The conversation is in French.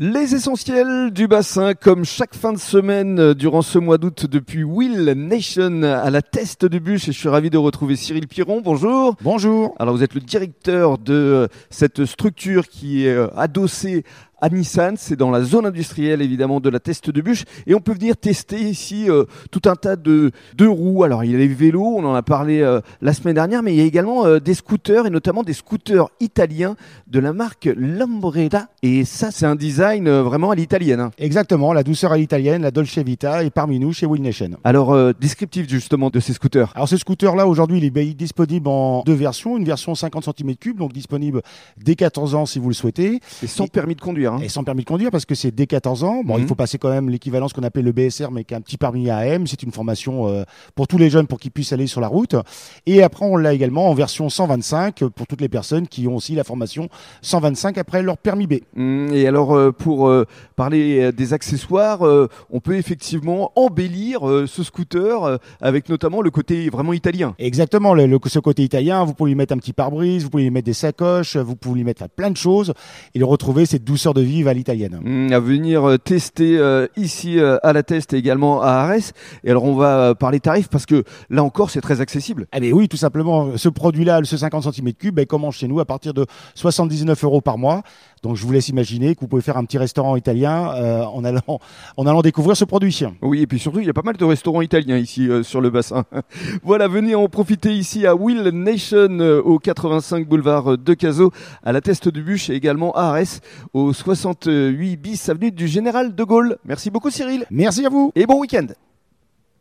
Les essentiels du bassin, comme chaque fin de semaine euh, durant ce mois d'août depuis Will Nation à la Teste de Bûche. Et je suis ravi de retrouver Cyril Piron. Bonjour. Bonjour. Alors vous êtes le directeur de euh, cette structure qui est euh, adossée à Nissan, c'est dans la zone industrielle évidemment de la Teste de Bûche et on peut venir tester ici euh, tout un tas de, de roues. Alors il y a les vélos, on en a parlé euh, la semaine dernière, mais il y a également euh, des scooters et notamment des scooters italiens de la marque Lambretta et ça c'est un design vraiment à l'italienne. hein. Exactement, la douceur à l'italienne, la Dolce Vita est parmi nous chez Will Nation. Alors descriptif justement de ces scooters. Alors ce scooter-là, aujourd'hui, il est disponible en deux versions. Une version 50 cm3, donc disponible dès 14 ans si vous le souhaitez. Et sans Et- permis de conduire. Hein. Et sans permis de conduire parce que c'est dès 14 ans. Bon, Mhm. il faut passer quand même l'équivalent ce qu'on appelle le BSR, mais qui est un petit permis AM. C'est une formation euh, pour tous les jeunes pour qu'ils puissent aller sur la route. Et après, on l'a également en version 125 pour toutes les personnes qui ont aussi la formation 125 après leur permis B. Hum, Et alors, euh, pour euh, parler euh, des accessoires, euh, on peut effectivement embellir euh, ce scooter euh, avec notamment le côté vraiment italien. Exactement, le, le- ce côté italien, vous pouvez y mettre un petit pare-brise, vous pouvez y mettre des sacoches, vous pouvez y mettre plein de choses et retrouver cette douceur de vivre à l'italienne. Hum, à venir euh, tester euh, ici euh, à la Teste et également à Arès. Et alors, on va parler tarifs parce que là encore, c'est très accessible. Eh bien oui, tout simplement, ce produit-là, ce 50 cm3, ben, commence chez nous à partir de 79 euros par mois. Donc je vous laisse imaginer que vous pouvez faire un petit restaurant italien euh, en, allant, en allant découvrir ce produit. Oui, et puis surtout, il y a pas mal de restaurants italiens ici euh, sur le bassin. voilà, venez en profiter ici à Will Nation euh, au 85 boulevard de Cazaux, à la Teste du Bûche et également à Arès au 68 bis avenue du Général de Gaulle. Merci beaucoup Cyril. Merci à vous. Et bon week-end